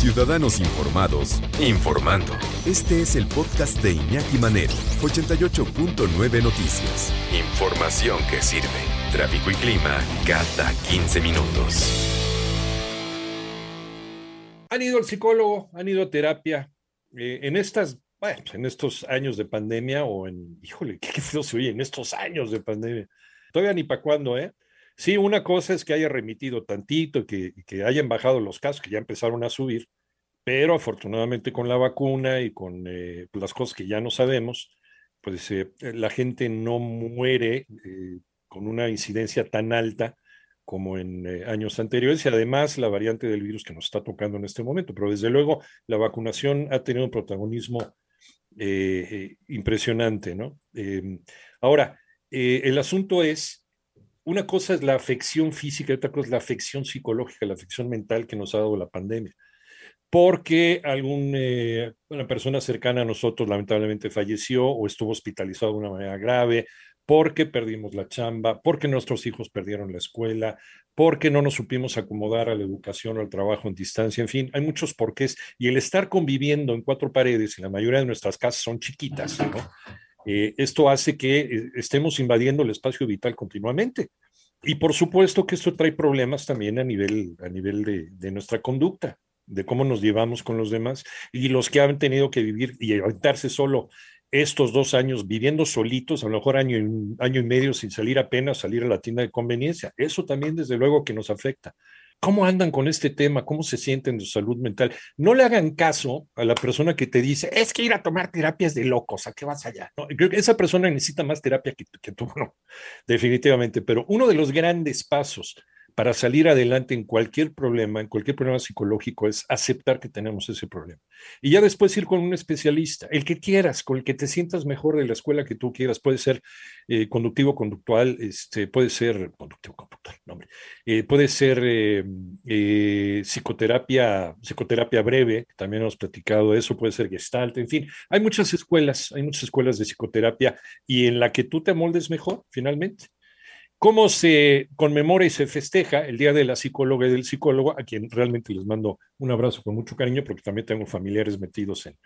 Ciudadanos Informados, informando. Este es el podcast de Iñaki Manero, 88.9 Noticias. Información que sirve. Tráfico y clima cada 15 minutos. Han ido al psicólogo, han ido a terapia. Eh, en estas, bueno, en estos años de pandemia o en, híjole, qué, feo se oye, en estos años de pandemia. Todavía ni para cuándo, ¿eh? Sí, una cosa es que haya remitido tantito, que, que hayan bajado los casos, que ya empezaron a subir, pero afortunadamente con la vacuna y con eh, las cosas que ya no sabemos, pues eh, la gente no muere eh, con una incidencia tan alta como en años anteriores y además la variante del virus que nos está tocando en este momento. Pero desde luego la vacunación ha tenido un protagonismo impresionante, ¿no? Em, ahora, el asunto es una cosa es la afección física y otra cosa es la afección psicológica, la afección mental que nos ha dado la pandemia. Porque alguna eh, persona cercana a nosotros lamentablemente falleció o estuvo hospitalizado de una manera grave, porque perdimos la chamba, porque nuestros hijos perdieron la escuela, porque no nos supimos acomodar a la educación o al trabajo en distancia, en fin, hay muchos porqués. Y el estar conviviendo en cuatro paredes, y la mayoría de nuestras casas son chiquitas, ¿no? Eh, esto hace que eh, estemos invadiendo el espacio vital continuamente. Y por supuesto que esto trae problemas también a nivel, a nivel de, nuestra conducta, de cómo nos llevamos con los demás. Y los que han tenido que vivir y aventarse solo estos dos años viviendo solitos, a lo mejor año, año y medio sin salir apenas, salir a la tienda de conveniencia, eso también desde luego que nos afecta. ¿Cómo andan con este tema? ¿Cómo se sienten de salud mental? No le hagan caso a la persona que te dice, es que ir a tomar terapias de locos, ¿a qué vas allá? Creo que esa persona necesita más terapia que, que tú, no, definitivamente. Pero uno de los grandes pasos para salir adelante en cualquier problema, en cualquier problema psicológico, es aceptar que tenemos ese problema. Y ya después ir con un especialista, el que quieras, con el que te sientas mejor de la escuela que tú quieras, puede ser eh, conductivo conductual, este, puede ser conductivo conductual, no, eh, puede ser eh, psicoterapia, psicoterapia breve, también hemos platicado de eso, puede ser gestalt, en fin, hay muchas escuelas, hay muchas escuelas de psicoterapia y en la que tú te moldes mejor, finalmente. ¿Cómo se conmemora y se festeja el Día de la Psicóloga y del Psicólogo? A quien realmente les mando un abrazo con mucho cariño, porque también tengo familiares metidos en,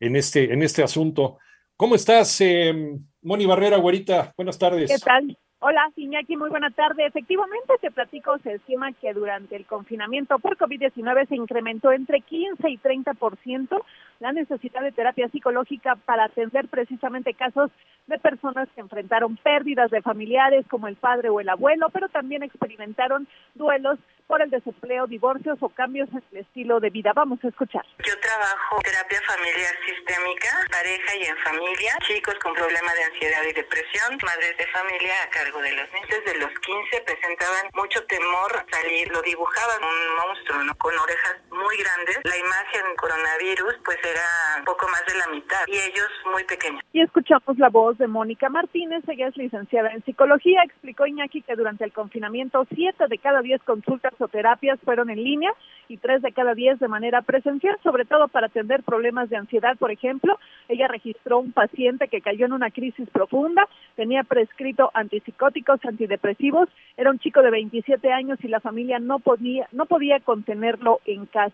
en, este, en este asunto. ¿Cómo estás, eh, Moni Barrera, güerita? Buenas tardes. ¿Qué tal? Hola, Iñaki, muy buena tarde. Efectivamente, te platico, se estima que durante el confinamiento por COVID-19 se incrementó entre 15 y 30% la necesidad de terapia psicológica para atender precisamente casos de personas que enfrentaron pérdidas de familiares como el padre o el abuelo, pero también experimentaron duelos por el desempleo, divorcios o cambios en el estilo de vida. Vamos a escuchar. Yo trabajo terapia familiar sistémica, pareja y en familia, chicos con problemas de ansiedad y depresión, madres de familia a de los niños. Desde los 15 presentaban mucho temor salir, lo dibujaban un monstruo, ¿no? Con orejas muy grandes. La imagen coronavirus pues era poco más de la mitad y ellos muy pequeños. Y escuchamos la voz de Mónica Martínez, ella es licenciada en psicología, explicó Iñaki que durante el confinamiento siete de cada diez consultas o terapias fueron en línea y tres de cada diez de manera presencial, sobre todo para atender problemas de ansiedad, por ejemplo. Ella registró un paciente que cayó en una crisis profunda, tenía prescrito antipsicóticos, antidepresivos, era un chico de 27 años y la familia no podía, no podía contenerlo en casa.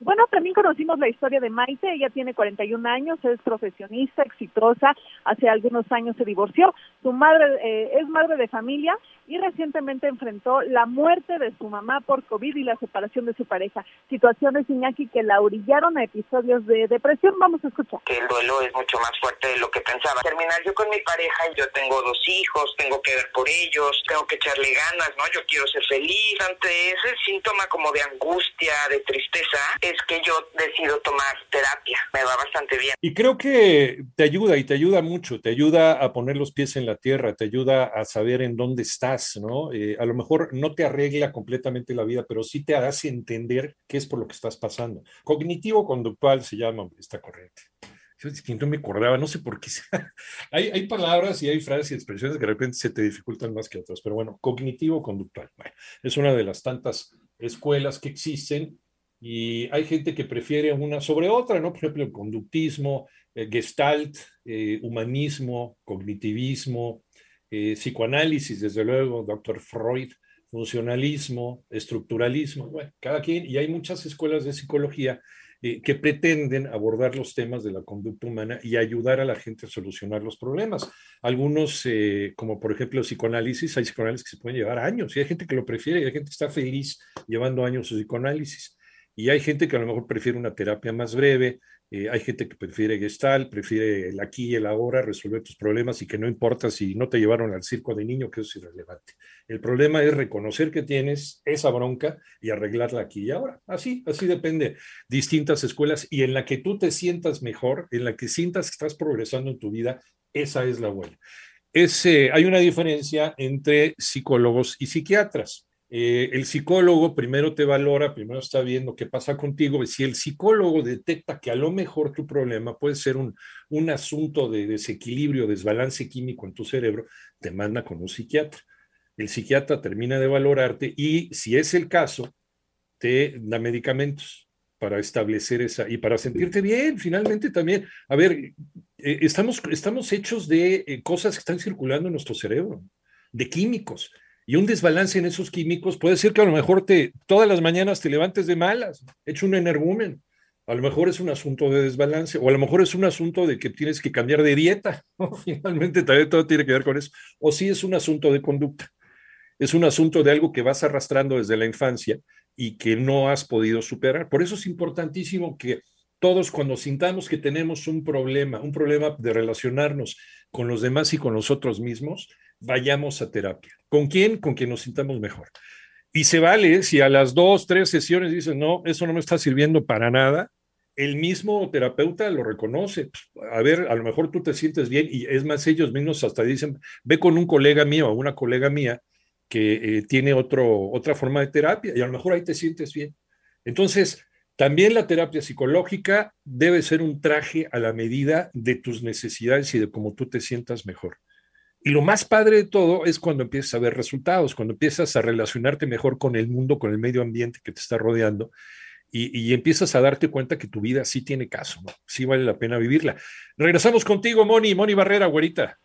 Bueno, también conocimos la historia de Maite, ella tiene 41 años, es profesionista, exitosa, hace algunos años se divorció, su madre eh, es madre de familia y recientemente enfrentó la muerte de su mamá por COVID y la separación de su pareja. Situaciones, Iñaki, que la orillaron a episodios de depresión. Vamos a escuchar. Que el duelo es mucho más fuerte de lo que pensaba. Terminar yo con mi pareja, yo tengo dos hijos, tengo que ver por ellos, tengo que echarle ganas, ¿no? Yo quiero ser feliz. Ante ese síntoma como de angustia, de tristeza, es que yo decido tomar terapia. Me va bastante bien. Y creo que te ayuda y te ayuda mucho, te ayuda a poner los pies en la tierra, te ayuda a saber en dónde estás ¿no? Eh, a lo mejor no te arregla completamente la vida, pero sí te hace entender qué es por lo que estás pasando. Cognitivo-conductual se llama esta corriente. Yo no me acordaba, no sé por qué. hay, hay, palabras y hay frases y expresiones que de repente se te dificultan más que otras, pero bueno, cognitivo-conductual. es una de las tantas escuelas que existen y hay gente que prefiere una sobre otra, ¿no? Por ejemplo, el conductismo, el gestalt, eh, humanismo, cognitivismo, eh, psicoanálisis, desde luego, doctor Freud, funcionalismo, estructuralismo, bueno, cada quien, y hay muchas escuelas de psicología eh, que pretenden abordar los temas de la conducta humana y ayudar a la gente a solucionar los problemas. Algunos, eh, como por ejemplo el psicoanálisis, hay psicoanálisis que se pueden llevar años y hay gente que lo prefiere y hay gente que está feliz llevando años su psicoanálisis. Y hay gente que a lo mejor prefiere una terapia más breve, eh, hay gente que prefiere gestal, prefiere el aquí y el ahora, resolver tus problemas y que no importa si no te llevaron al circo de niño, que eso es irrelevante. El problema es reconocer que tienes esa bronca y arreglarla aquí y ahora. Así, así depende. Distintas escuelas y en la que tú te sientas mejor, en la que sientas que estás progresando en tu vida, esa es la buena. Es, hay una diferencia entre psicólogos y psiquiatras. Eh, el psicólogo primero te valora, primero está viendo qué pasa contigo. Si el psicólogo detecta que a lo mejor tu problema puede ser un, un asunto de desequilibrio, desbalance químico en tu cerebro, te manda con un psiquiatra. El psiquiatra termina de valorarte y si es el caso, te da medicamentos para establecer esa y para sentirte bien, finalmente también. A ver, eh, estamos, estamos hechos de eh, cosas que están circulando en nuestro cerebro, de químicos y un desbalance en esos químicos puede ser que a lo mejor te, todas las mañanas te levantes de malas, hecho un energúmen. A lo mejor es un asunto de desbalance, o a lo mejor es un asunto de que tienes que cambiar de dieta. Finalmente, también todo tiene que ver con eso. O sí es un asunto de conducta. Es un asunto de algo que vas arrastrando desde la infancia y que no has podido superar. Por eso es importantísimo que todos cuando sintamos que tenemos un problema, un problema de relacionarnos con los demás y con nosotros mismos, vayamos a terapia. ¿Con quién? Con quien nos sintamos mejor. Y se vale si a las dos, tres sesiones dicen, no, eso no me está sirviendo para nada, el mismo terapeuta lo reconoce. A ver, a lo mejor tú te sientes bien y es más, ellos mismos hasta dicen, ve con un colega mío o una colega mía que eh, tiene otro, otra forma de terapia y a lo mejor ahí te sientes bien. Entonces, también la terapia psicológica debe ser un traje a la medida de tus necesidades y de cómo tú te sientas mejor. Y lo más padre de todo es cuando empiezas a ver resultados, cuando empiezas a relacionarte mejor con el mundo, con el medio ambiente que te está rodeando y, empiezas a darte cuenta que tu vida sí tiene caso, sí vale la pena vivirla. Regresamos contigo, Moni, Moni Barrera, güerita.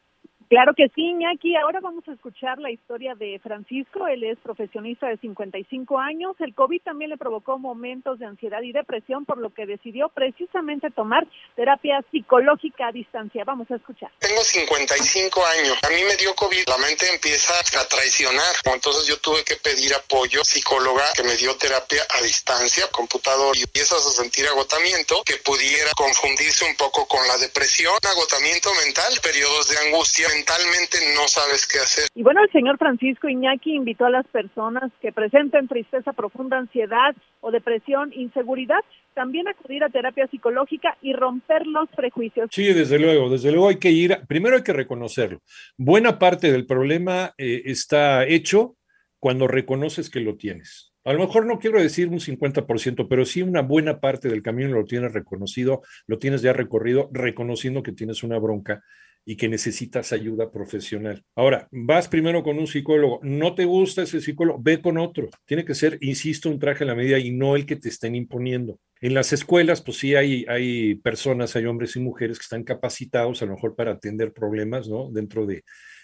Claro que sí, Iñaki. Ahora vamos a escuchar la historia de Francisco. Él es profesionista de 55 años. El COVID también le provocó momentos de ansiedad y depresión, por lo que decidió precisamente tomar terapia psicológica a distancia. Vamos a escuchar. Tengo 55 años. A mí me dio COVID. La mente empieza a traicionar. Entonces yo tuve que pedir apoyo psicóloga que me dio terapia a distancia, computador, y empiezas a sentir agotamiento que pudiera confundirse un poco con la depresión, agotamiento mental, periodos de angustia mentalmente no sabes qué hacer. Y bueno, el señor Francisco Iñaki invitó a las personas que presenten tristeza profunda, ansiedad o depresión, inseguridad, también acudir a terapia psicológica y romper los prejuicios. Sí, desde luego, desde luego hay que ir, primero hay que reconocerlo. Buena parte del problema eh, está hecho cuando reconoces que lo tienes. A lo mejor no quiero decir un 50%, pero sí una buena parte del camino lo tienes reconocido, lo tienes ya recorrido, reconociendo que tienes una bronca y que necesitas ayuda profesional. Ahora, vas primero con un psicólogo, no te gusta ese psicólogo, ve con otro. Tiene que ser, insisto, un traje a la medida y no el que te estén imponiendo. En las escuelas, pues sí hay, hay personas, hay hombres y mujeres que están capacitados a lo mejor para atender problemas, ¿no? Dentro de,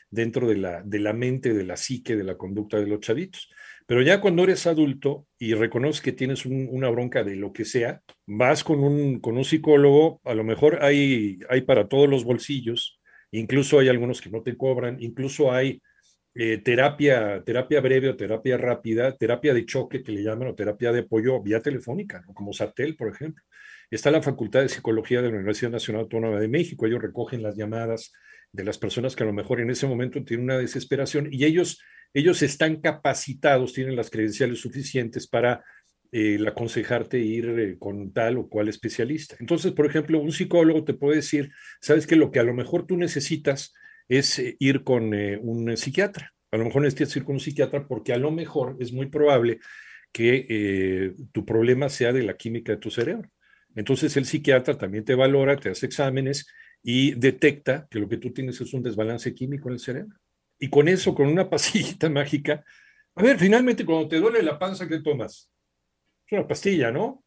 dentro de la, de la mente, de la psique, de la conducta de los chavitos. Pero ya cuando eres adulto y reconoces que tienes una bronca de lo que sea, vas con un, con un psicólogo, a lo mejor hay, hay para todos los bolsillos, incluso hay algunos que no te cobran, incluso hay eh, terapia, terapia breve o terapia rápida, terapia de choque que le llaman o terapia de apoyo vía telefónica, como SATEL, por ejemplo. Está la Facultad de Psicología de la Universidad Nacional Autónoma de México, ellos recogen las llamadas de las personas que a lo mejor en ese momento tienen una desesperación y ellos, ellos están capacitados, tienen las credenciales suficientes para el aconsejarte ir eh, con tal o cual especialista. Entonces, por ejemplo, un psicólogo te puede decir, sabes que lo que a lo mejor tú necesitas es eh, ir con eh, un psiquiatra. A lo mejor necesitas ir con un psiquiatra porque a lo mejor es muy probable que tu problema sea de la química de tu cerebro. Entonces, el psiquiatra también te valora, te hace exámenes y detecta que lo que tú tienes es un desbalance químico en el cerebro. Y con eso, con una pasillita mágica, a ver, finalmente cuando te duele la panza, ¿qué tomas? Es una pastilla, ¿no?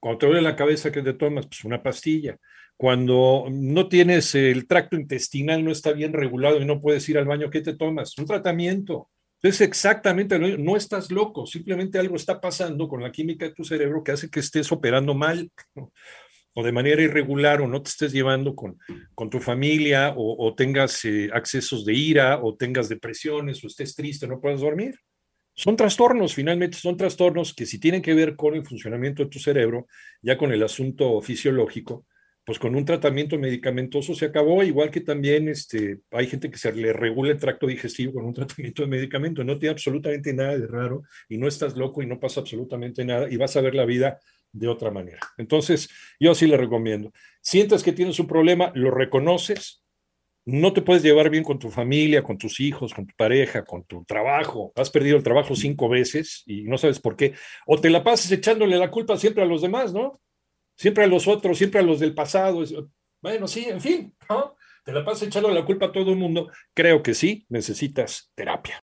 Cuando te duele la cabeza, ¿qué te tomas? Pues una pastilla. Cuando no tienes el tracto intestinal, no está bien regulado y no puedes ir al baño, ¿qué te tomas? Un tratamiento. Es exactamente lo mismo. No estás loco, simplemente algo está pasando con la química de tu cerebro que hace que estés operando mal o de manera irregular o no te estés llevando con, con tu familia o, tengas eh, accesos de ira o tengas depresiones o estés triste, no puedas dormir. Son trastornos, finalmente son trastornos que si tienen que ver con el funcionamiento de tu cerebro, ya con el asunto fisiológico, pues con un tratamiento medicamentoso se acabó, igual que también este, hay gente que se le regula el tracto digestivo con un tratamiento de medicamento, no tiene absolutamente nada de raro y no estás loco y no pasa absolutamente nada y vas a ver la vida de otra manera. Entonces, yo sí le recomiendo. Sientes que tienes un problema, lo reconoces, no te puedes llevar bien con tu familia, con tus hijos, con tu pareja, con tu trabajo. Has perdido el trabajo cinco veces y no sabes por qué. O te la pasas echándole la culpa siempre a los demás, ¿no? Siempre a los otros, siempre a los del pasado. Bueno, sí, en fin, ¿no? Te la pasas echando la culpa a todo el mundo. Creo que sí, necesitas terapia.